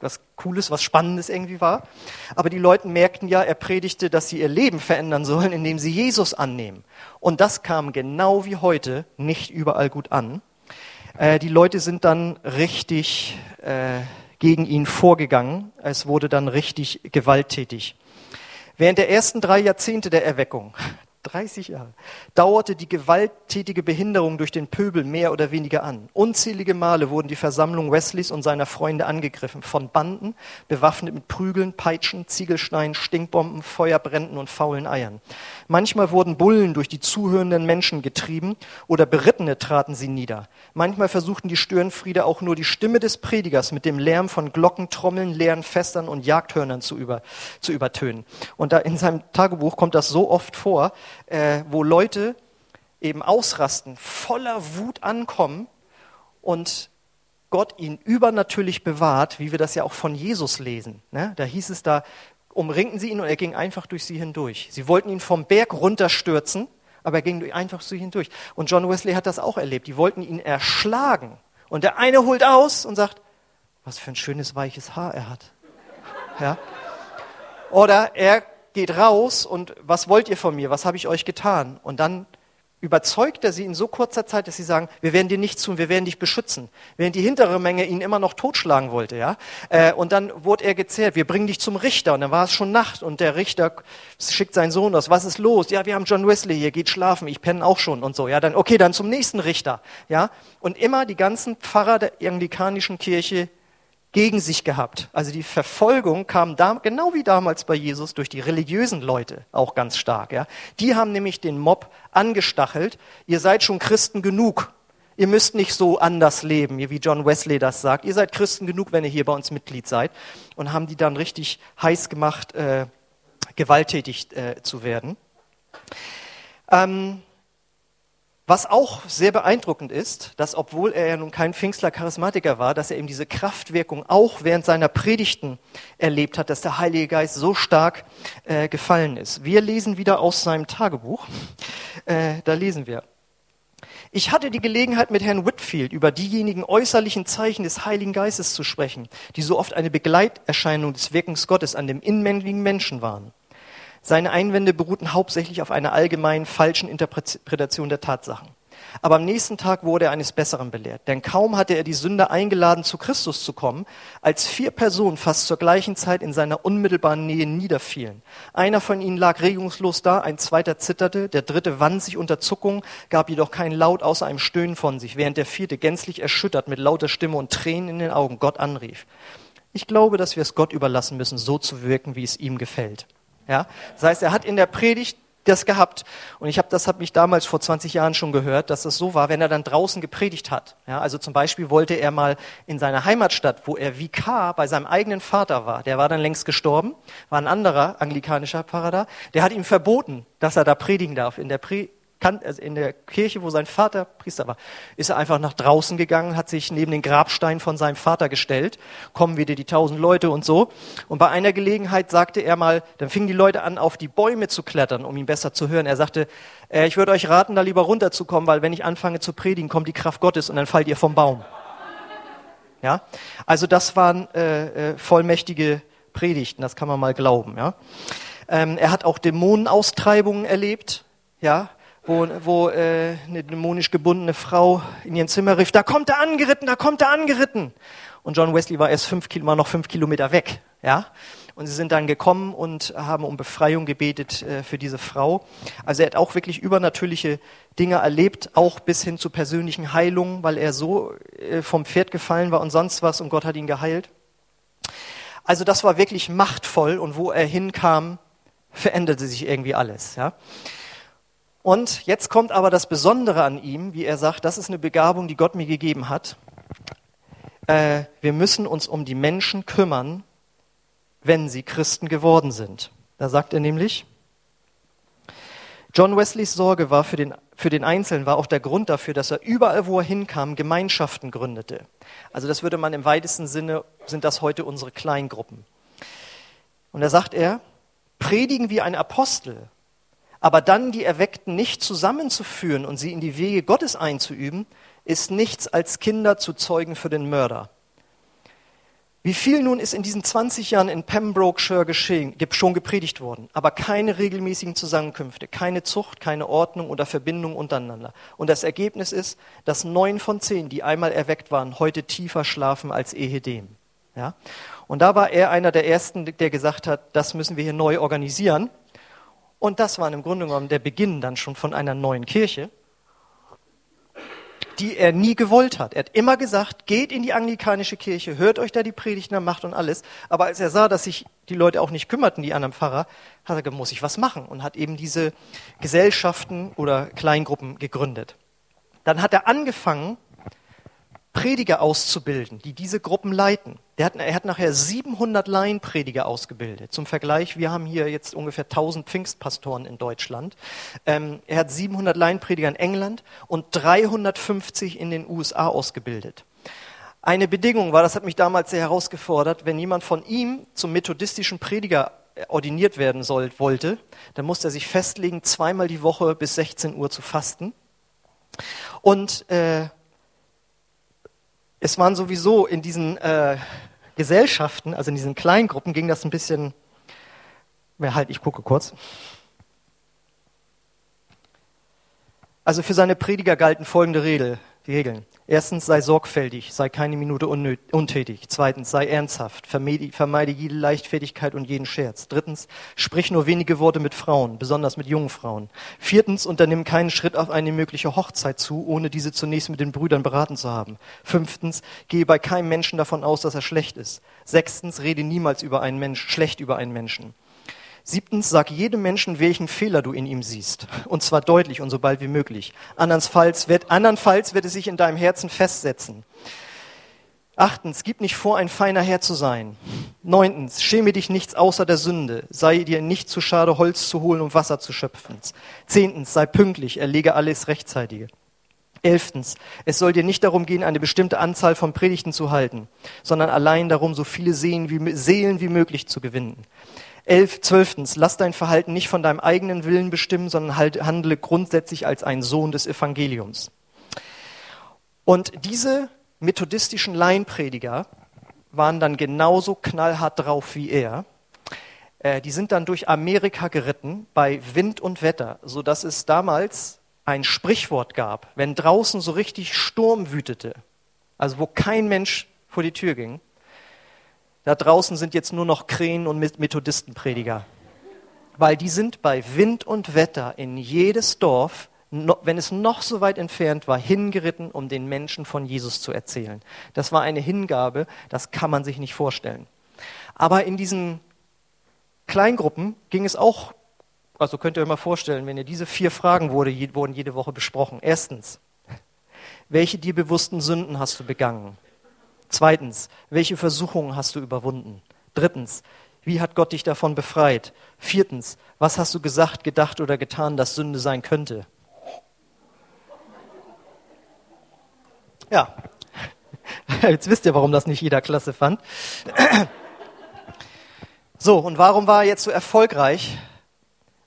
was Cooles, was Spannendes irgendwie war. Aber die Leute merkten ja, er predigte, dass sie ihr Leben verändern sollen, indem sie Jesus annehmen. Und das kam genau wie heute nicht überall gut an. Äh, die Leute sind dann richtig äh, gegen ihn vorgegangen. Es wurde dann richtig gewalttätig. Während der ersten drei Jahrzehnte der Erweckung 30 Jahre, dauerte die gewalttätige Behinderung durch den Pöbel mehr oder weniger an. Unzählige Male wurden die Versammlung Wesleys und seiner Freunde angegriffen, von Banden, bewaffnet mit Prügeln, Peitschen, Ziegelsteinen, Stinkbomben, Feuerbränden und faulen Eiern. Manchmal wurden Bullen durch die zuhörenden Menschen getrieben oder Berittene traten sie nieder. Manchmal versuchten die Störenfriede auch nur die Stimme des Predigers mit dem Lärm von Glocken, Trommeln, leeren Festern und Jagdhörnern zu, über, zu übertönen. Und da in seinem Tagebuch kommt das so oft vor, äh, wo Leute eben ausrasten, voller Wut ankommen und Gott ihn übernatürlich bewahrt, wie wir das ja auch von Jesus lesen. Ne? Da hieß es da, umringten sie ihn und er ging einfach durch sie hindurch. Sie wollten ihn vom Berg runterstürzen, aber er ging einfach durch sie hindurch. Und John Wesley hat das auch erlebt. Die wollten ihn erschlagen. Und der eine holt aus und sagt, was für ein schönes weiches Haar er hat. Ja? Oder er geht raus und was wollt ihr von mir? Was habe ich euch getan? Und dann überzeugt er sie in so kurzer Zeit, dass sie sagen, wir werden dir nichts tun, wir werden dich beschützen. Während die hintere Menge ihn immer noch totschlagen wollte, ja. Äh, und dann wurde er gezählt, wir bringen dich zum Richter. Und dann war es schon Nacht und der Richter schickt seinen Sohn aus, was ist los? Ja, wir haben John Wesley hier, geht schlafen, ich penne auch schon und so. Ja, dann, okay, dann zum nächsten Richter, ja. Und immer die ganzen Pfarrer der anglikanischen Kirche gegen sich gehabt. Also die Verfolgung kam da, genau wie damals bei Jesus durch die religiösen Leute auch ganz stark. Ja. Die haben nämlich den Mob angestachelt. Ihr seid schon Christen genug. Ihr müsst nicht so anders leben, wie John Wesley das sagt. Ihr seid Christen genug, wenn ihr hier bei uns Mitglied seid. Und haben die dann richtig heiß gemacht, äh, gewalttätig äh, zu werden. Ähm, was auch sehr beeindruckend ist, dass obwohl er ja nun kein Pfingstler Charismatiker war, dass er eben diese Kraftwirkung auch während seiner Predigten erlebt hat, dass der Heilige Geist so stark äh, gefallen ist. Wir lesen wieder aus seinem Tagebuch. Äh, da lesen wir. Ich hatte die Gelegenheit, mit Herrn Whitfield über diejenigen äußerlichen Zeichen des Heiligen Geistes zu sprechen, die so oft eine Begleiterscheinung des Wirkens Gottes an dem inwendigen Menschen waren. Seine Einwände beruhten hauptsächlich auf einer allgemeinen falschen Interpretation der Tatsachen. Aber am nächsten Tag wurde er eines Besseren belehrt. Denn kaum hatte er die Sünder eingeladen, zu Christus zu kommen, als vier Personen fast zur gleichen Zeit in seiner unmittelbaren Nähe niederfielen. Einer von ihnen lag regungslos da, ein zweiter zitterte, der dritte wand sich unter Zuckung, gab jedoch keinen Laut außer einem Stöhnen von sich, während der vierte gänzlich erschüttert mit lauter Stimme und Tränen in den Augen Gott anrief. Ich glaube, dass wir es Gott überlassen müssen, so zu wirken, wie es ihm gefällt. Ja? Das heißt, er hat in der Predigt das gehabt. Und ich habe das habe mich damals vor 20 Jahren schon gehört, dass es so war, wenn er dann draußen gepredigt hat. Ja, also zum Beispiel wollte er mal in seiner Heimatstadt, wo er Vikar bei seinem eigenen Vater war, der war dann längst gestorben, war ein anderer anglikanischer Pfarrer da, der hat ihm verboten, dass er da predigen darf. In der Pre in der Kirche, wo sein Vater Priester war, ist er einfach nach draußen gegangen, hat sich neben den Grabstein von seinem Vater gestellt, kommen wieder die tausend Leute und so. Und bei einer Gelegenheit sagte er mal, dann fingen die Leute an, auf die Bäume zu klettern, um ihn besser zu hören. Er sagte, äh, ich würde euch raten, da lieber runterzukommen, weil wenn ich anfange zu predigen, kommt die Kraft Gottes und dann fallt ihr vom Baum. Ja, also das waren äh, äh, vollmächtige Predigten, das kann man mal glauben. Ja, ähm, er hat auch Dämonenaustreibungen erlebt. Ja, wo, wo äh, eine dämonisch gebundene Frau in ihrem Zimmer rief, da kommt er angeritten, da kommt er angeritten. Und John Wesley war erst fünf, war noch fünf Kilometer weg. Ja? Und sie sind dann gekommen und haben um Befreiung gebetet äh, für diese Frau. Also er hat auch wirklich übernatürliche Dinge erlebt, auch bis hin zu persönlichen Heilungen, weil er so äh, vom Pferd gefallen war und sonst was und Gott hat ihn geheilt. Also das war wirklich machtvoll und wo er hinkam, veränderte sich irgendwie alles. Ja? Und jetzt kommt aber das Besondere an ihm, wie er sagt, das ist eine Begabung, die Gott mir gegeben hat. Äh, wir müssen uns um die Menschen kümmern, wenn sie Christen geworden sind. Da sagt er nämlich, John Wesleys Sorge war für den, für den Einzelnen war auch der Grund dafür, dass er überall, wo er hinkam, Gemeinschaften gründete. Also das würde man im weitesten Sinne, sind das heute unsere Kleingruppen. Und da sagt er, predigen wie ein Apostel aber dann die Erweckten nicht zusammenzuführen und sie in die Wege Gottes einzuüben, ist nichts als Kinder zu Zeugen für den Mörder. Wie viel nun ist in diesen 20 Jahren in Pembrokeshire geschehen, schon gepredigt worden, aber keine regelmäßigen Zusammenkünfte, keine Zucht, keine Ordnung oder Verbindung untereinander. Und das Ergebnis ist, dass neun von zehn, die einmal erweckt waren, heute tiefer schlafen als ehedem. Ja? Und da war er einer der ersten, der gesagt hat, das müssen wir hier neu organisieren. Und das war im Grunde genommen der Beginn dann schon von einer neuen Kirche, die er nie gewollt hat. Er hat immer gesagt, geht in die anglikanische Kirche, hört euch da die Predigten an, macht und alles. Aber als er sah, dass sich die Leute auch nicht kümmerten, die anderen Pfarrer, hat er gesagt, muss ich was machen und hat eben diese Gesellschaften oder Kleingruppen gegründet. Dann hat er angefangen, Prediger auszubilden, die diese Gruppen leiten. Hat, er hat nachher 700 Laienprediger ausgebildet. Zum Vergleich, wir haben hier jetzt ungefähr 1000 Pfingstpastoren in Deutschland. Ähm, er hat 700 Laienprediger in England und 350 in den USA ausgebildet. Eine Bedingung war, das hat mich damals sehr herausgefordert, wenn jemand von ihm zum methodistischen Prediger ordiniert werden soll, wollte, dann musste er sich festlegen, zweimal die Woche bis 16 Uhr zu fasten. Und äh, es waren sowieso in diesen äh, Gesellschaften, also in diesen Kleingruppen, ging das ein bisschen, halt, ich gucke kurz. Also für seine Prediger galten folgende Regel, Regeln. Erstens, sei sorgfältig, sei keine Minute untätig. Zweitens, sei ernsthaft, vermeide jede Leichtfertigkeit und jeden Scherz. Drittens, sprich nur wenige Worte mit Frauen, besonders mit jungen Frauen. Viertens, unternimm keinen Schritt auf eine mögliche Hochzeit zu, ohne diese zunächst mit den Brüdern beraten zu haben. Fünftens, gehe bei keinem Menschen davon aus, dass er schlecht ist. Sechstens, rede niemals über einen Mensch, schlecht über einen Menschen. Siebtens, sag jedem Menschen, welchen Fehler du in ihm siehst. Und zwar deutlich und so bald wie möglich. Andernfalls wird, andernfalls wird es sich in deinem Herzen festsetzen. Achtens, gib nicht vor, ein feiner Herr zu sein. Neuntens, schäme dich nichts außer der Sünde. Sei dir nicht zu schade, Holz zu holen, um Wasser zu schöpfen. Zehntens, sei pünktlich, erlege alles Rechtzeitige. Elftens, es soll dir nicht darum gehen, eine bestimmte Anzahl von Predigten zu halten, sondern allein darum, so viele Seelen wie, Seelen wie möglich zu gewinnen. Elf, zwölftens, lass dein Verhalten nicht von deinem eigenen Willen bestimmen, sondern halt, handle grundsätzlich als ein Sohn des Evangeliums. Und diese methodistischen Laienprediger waren dann genauso knallhart drauf wie er. Äh, die sind dann durch Amerika geritten bei Wind und Wetter, so dass es damals ein Sprichwort gab, wenn draußen so richtig Sturm wütete, also wo kein Mensch vor die Tür ging, da draußen sind jetzt nur noch Krähen und Methodistenprediger. Weil die sind bei Wind und Wetter in jedes Dorf, wenn es noch so weit entfernt war, hingeritten, um den Menschen von Jesus zu erzählen. Das war eine Hingabe, das kann man sich nicht vorstellen. Aber in diesen Kleingruppen ging es auch, also könnt ihr euch mal vorstellen, wenn ihr diese vier Fragen wurde, wurden jede Woche besprochen. Erstens, welche dir bewussten Sünden hast du begangen? Zweitens, welche Versuchungen hast du überwunden? Drittens, wie hat Gott dich davon befreit? Viertens, was hast du gesagt, gedacht oder getan, das Sünde sein könnte? Ja, jetzt wisst ihr, warum das nicht jeder Klasse fand. So, und warum war er jetzt so erfolgreich?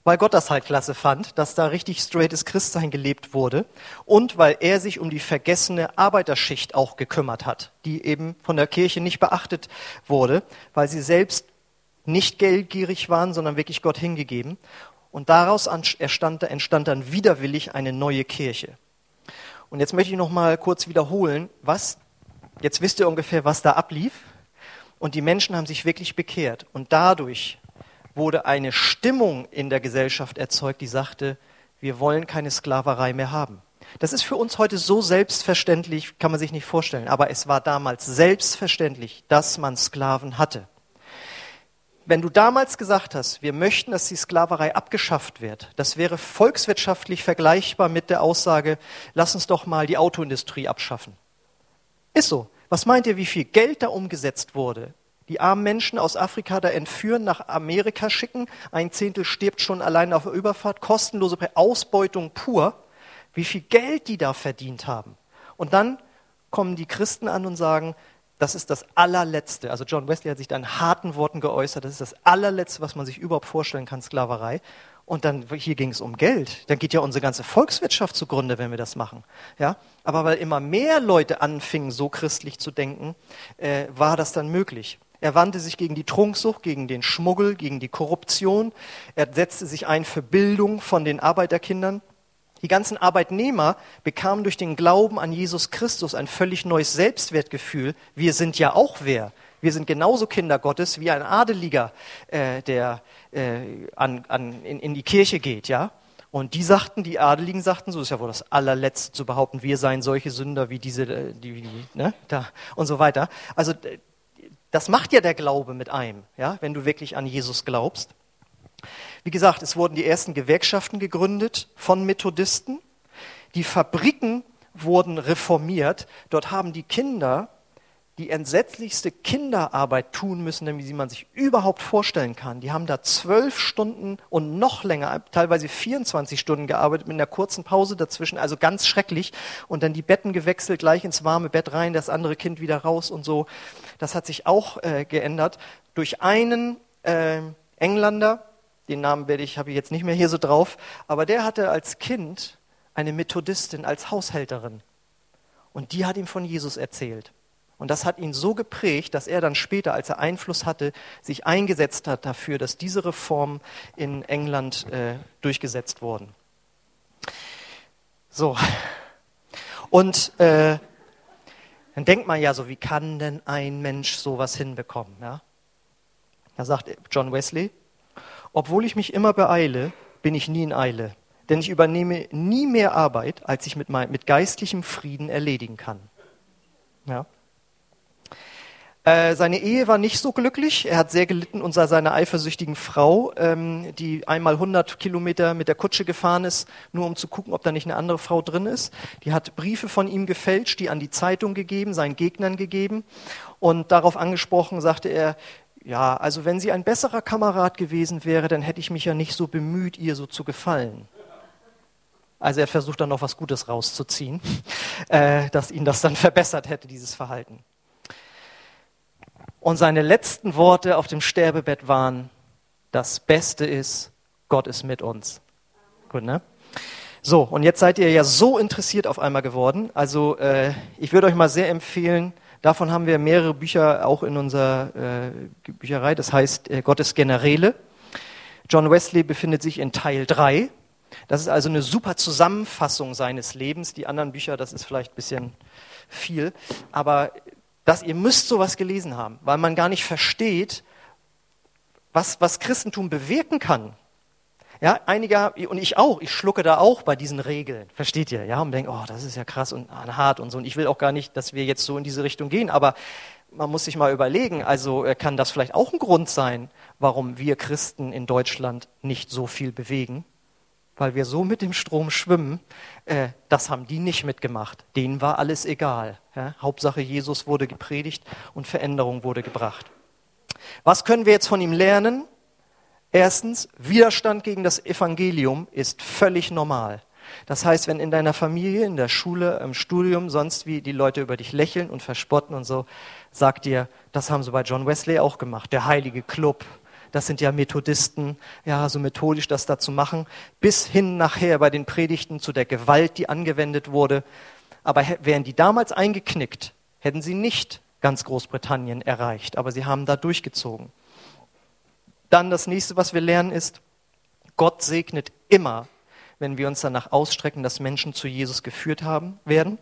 Weil Gott das halt klasse fand, dass da richtig straightes Christsein gelebt wurde und weil er sich um die vergessene Arbeiterschicht auch gekümmert hat, die eben von der Kirche nicht beachtet wurde, weil sie selbst nicht geldgierig waren, sondern wirklich Gott hingegeben. Und daraus entstand, entstand dann widerwillig eine neue Kirche. Und jetzt möchte ich noch mal kurz wiederholen, was, jetzt wisst ihr ungefähr, was da ablief. Und die Menschen haben sich wirklich bekehrt. Und dadurch wurde eine Stimmung in der Gesellschaft erzeugt, die sagte, wir wollen keine Sklaverei mehr haben. Das ist für uns heute so selbstverständlich, kann man sich nicht vorstellen. Aber es war damals selbstverständlich, dass man Sklaven hatte. Wenn du damals gesagt hast, wir möchten, dass die Sklaverei abgeschafft wird, das wäre volkswirtschaftlich vergleichbar mit der Aussage, lass uns doch mal die Autoindustrie abschaffen. Ist so. Was meint ihr, wie viel Geld da umgesetzt wurde die armen Menschen aus Afrika da entführen, nach Amerika schicken. Ein Zehntel stirbt schon allein auf der Überfahrt. Kostenlose Ausbeutung pur. Wie viel Geld die da verdient haben. Und dann kommen die Christen an und sagen, das ist das allerletzte. Also John Wesley hat sich da in harten Worten geäußert. Das ist das allerletzte, was man sich überhaupt vorstellen kann, Sklaverei. Und dann, hier ging es um Geld. Dann geht ja unsere ganze Volkswirtschaft zugrunde, wenn wir das machen. Ja? Aber weil immer mehr Leute anfingen, so christlich zu denken, äh, war das dann möglich. Er wandte sich gegen die Trunksucht, gegen den Schmuggel, gegen die Korruption. Er setzte sich ein für Bildung von den Arbeiterkindern. Die ganzen Arbeitnehmer bekamen durch den Glauben an Jesus Christus ein völlig neues Selbstwertgefühl. Wir sind ja auch wer. Wir sind genauso Kinder Gottes wie ein Adeliger, äh, der äh, an, an, in, in die Kirche geht, ja. Und die sagten, die Adeligen sagten, so ist ja wohl das allerletzte zu behaupten, wir seien solche Sünder wie diese, äh, die, die ne, da und so weiter. Also das macht ja der Glaube mit einem, ja, wenn du wirklich an Jesus glaubst. Wie gesagt, es wurden die ersten Gewerkschaften gegründet von Methodisten. Die Fabriken wurden reformiert. Dort haben die Kinder die entsetzlichste Kinderarbeit tun müssen, wie man sich überhaupt vorstellen kann. Die haben da zwölf Stunden und noch länger, teilweise 24 Stunden gearbeitet mit einer kurzen Pause dazwischen, also ganz schrecklich. Und dann die Betten gewechselt, gleich ins warme Bett rein, das andere Kind wieder raus und so. Das hat sich auch äh, geändert durch einen äh, Engländer, den Namen werde ich, habe ich jetzt nicht mehr hier so drauf, aber der hatte als Kind eine Methodistin als Haushälterin. Und die hat ihm von Jesus erzählt. Und das hat ihn so geprägt, dass er dann später, als er Einfluss hatte, sich eingesetzt hat dafür, dass diese Reformen in England äh, durchgesetzt wurden. So. Und äh, dann denkt man ja so, wie kann denn ein Mensch sowas hinbekommen? Ja? Da sagt John Wesley, obwohl ich mich immer beeile, bin ich nie in Eile, denn ich übernehme nie mehr Arbeit, als ich mit, mein, mit geistlichem Frieden erledigen kann. Ja? Äh, seine Ehe war nicht so glücklich. Er hat sehr gelitten unter seiner eifersüchtigen Frau, ähm, die einmal 100 Kilometer mit der Kutsche gefahren ist, nur um zu gucken, ob da nicht eine andere Frau drin ist. Die hat Briefe von ihm gefälscht, die an die Zeitung gegeben, seinen Gegnern gegeben. Und darauf angesprochen sagte er, ja, also wenn sie ein besserer Kamerad gewesen wäre, dann hätte ich mich ja nicht so bemüht, ihr so zu gefallen. Also er versucht dann noch was Gutes rauszuziehen, äh, dass ihn das dann verbessert hätte, dieses Verhalten. Und seine letzten Worte auf dem Sterbebett waren, das Beste ist, Gott ist mit uns. Gut, ne? So, und jetzt seid ihr ja so interessiert auf einmal geworden. Also äh, ich würde euch mal sehr empfehlen, davon haben wir mehrere Bücher auch in unserer äh, Bücherei, das heißt äh, Gottes Generäle. John Wesley befindet sich in Teil 3. Das ist also eine super Zusammenfassung seines Lebens. Die anderen Bücher, das ist vielleicht ein bisschen viel, aber dass ihr müsst sowas gelesen haben, weil man gar nicht versteht, was, was Christentum bewirken kann. Ja, einige, und ich auch, ich schlucke da auch bei diesen Regeln, versteht ihr? Ja, und denke, oh, das ist ja krass und hart und so. Und ich will auch gar nicht, dass wir jetzt so in diese Richtung gehen, aber man muss sich mal überlegen, also äh, kann das vielleicht auch ein Grund sein, warum wir Christen in Deutschland nicht so viel bewegen? Weil wir so mit dem Strom schwimmen, äh, das haben die nicht mitgemacht. Denen war alles egal. Ja? Hauptsache, Jesus wurde gepredigt und Veränderung wurde gebracht. Was können wir jetzt von ihm lernen? Erstens, Widerstand gegen das Evangelium ist völlig normal. Das heißt, wenn in deiner Familie, in der Schule, im Studium, sonst wie die Leute über dich lächeln und verspotten und so, sag dir, das haben sie bei John Wesley auch gemacht, der heilige Club, das sind ja Methodisten, ja, so methodisch das da zu machen, bis hin nachher bei den Predigten zu der Gewalt, die angewendet wurde. Aber wären die damals eingeknickt, hätten sie nicht ganz Großbritannien erreicht, aber sie haben da durchgezogen. Dann das nächste, was wir lernen, ist, Gott segnet immer, wenn wir uns danach ausstrecken, dass Menschen zu Jesus geführt haben werden.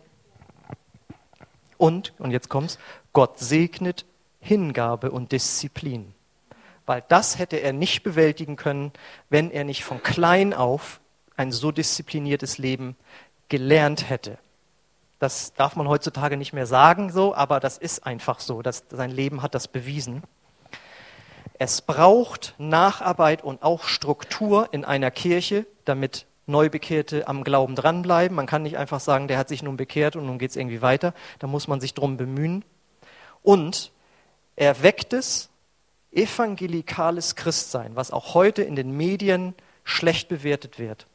Und, und jetzt kommt's, Gott segnet Hingabe und Disziplin weil das hätte er nicht bewältigen können, wenn er nicht von klein auf ein so diszipliniertes Leben gelernt hätte. Das darf man heutzutage nicht mehr sagen, so, aber das ist einfach so. Das, sein Leben hat das bewiesen. Es braucht Nacharbeit und auch Struktur in einer Kirche, damit Neubekehrte am Glauben dranbleiben. Man kann nicht einfach sagen, der hat sich nun bekehrt und nun geht es irgendwie weiter. Da muss man sich drum bemühen. Und er weckt es evangelikales Christsein, was auch heute in den Medien schlecht bewertet wird,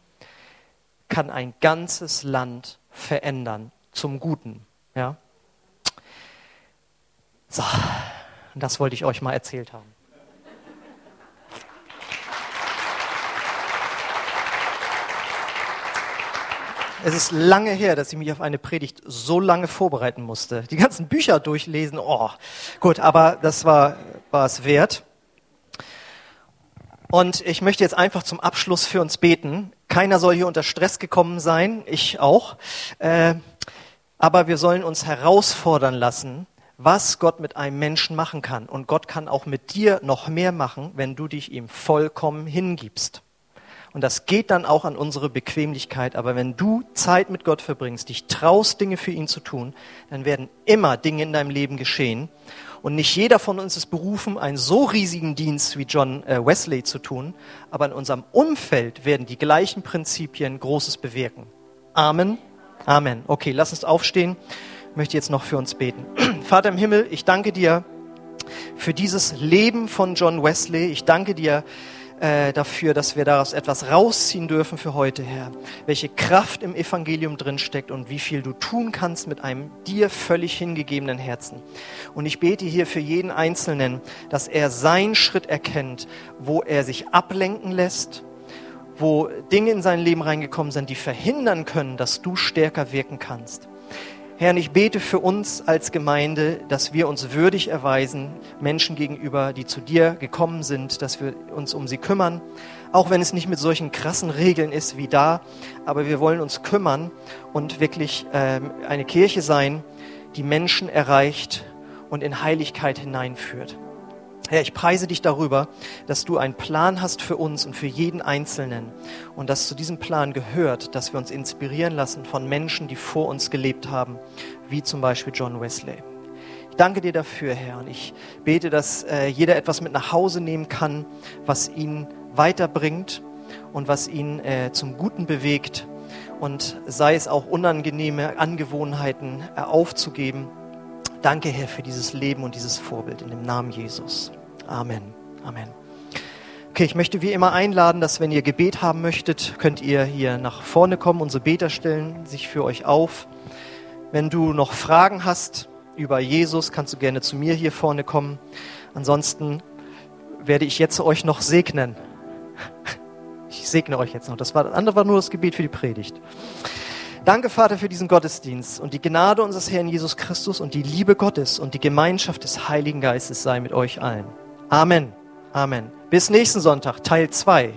kann ein ganzes Land verändern zum Guten. Ja? So, das wollte ich euch mal erzählt haben. Es ist lange her, dass ich mich auf eine Predigt so lange vorbereiten musste. Die ganzen Bücher durchlesen, oh, gut, aber das war, war es wert. Und ich möchte jetzt einfach zum Abschluss für uns beten. Keiner soll hier unter Stress gekommen sein, ich auch. Äh, aber wir sollen uns herausfordern lassen, was Gott mit einem Menschen machen kann. Und Gott kann auch mit dir noch mehr machen, wenn du dich ihm vollkommen hingibst. Und das geht dann auch an unsere Bequemlichkeit. Aber wenn du Zeit mit Gott verbringst, dich traust, Dinge für ihn zu tun, dann werden immer Dinge in deinem Leben geschehen. Und nicht jeder von uns ist berufen, einen so riesigen Dienst wie John äh, Wesley zu tun. Aber in unserem Umfeld werden die gleichen Prinzipien Großes bewirken. Amen. Amen. Okay, lass uns aufstehen. Ich möchte jetzt noch für uns beten. Vater im Himmel, ich danke dir für dieses Leben von John Wesley. Ich danke dir, äh, dafür, dass wir daraus etwas rausziehen dürfen für heute, Herr. Welche Kraft im Evangelium drinsteckt und wie viel du tun kannst mit einem dir völlig hingegebenen Herzen. Und ich bete hier für jeden Einzelnen, dass er seinen Schritt erkennt, wo er sich ablenken lässt, wo Dinge in sein Leben reingekommen sind, die verhindern können, dass du stärker wirken kannst. Herr, ich bete für uns als Gemeinde, dass wir uns würdig erweisen, Menschen gegenüber, die zu dir gekommen sind, dass wir uns um sie kümmern, auch wenn es nicht mit solchen krassen Regeln ist wie da, aber wir wollen uns kümmern und wirklich äh, eine Kirche sein, die Menschen erreicht und in Heiligkeit hineinführt. Herr, ich preise dich darüber, dass du einen Plan hast für uns und für jeden Einzelnen und dass zu diesem Plan gehört, dass wir uns inspirieren lassen von Menschen, die vor uns gelebt haben, wie zum Beispiel John Wesley. Ich danke dir dafür, Herr, und ich bete, dass äh, jeder etwas mit nach Hause nehmen kann, was ihn weiterbringt und was ihn äh, zum Guten bewegt und sei es auch unangenehme Angewohnheiten äh, aufzugeben. Danke, Herr, für dieses Leben und dieses Vorbild in dem Namen Jesus. Amen. Amen. Okay, ich möchte wie immer einladen, dass wenn ihr Gebet haben möchtet, könnt ihr hier nach vorne kommen. Unsere Beter stellen sich für euch auf. Wenn du noch Fragen hast über Jesus, kannst du gerne zu mir hier vorne kommen. Ansonsten werde ich jetzt euch noch segnen. Ich segne euch jetzt noch. Das, war, das andere war nur das Gebet für die Predigt. Danke, Vater, für diesen Gottesdienst und die Gnade unseres Herrn Jesus Christus und die Liebe Gottes und die Gemeinschaft des Heiligen Geistes sei mit euch allen. Amen. Amen. Bis nächsten Sonntag, Teil 2.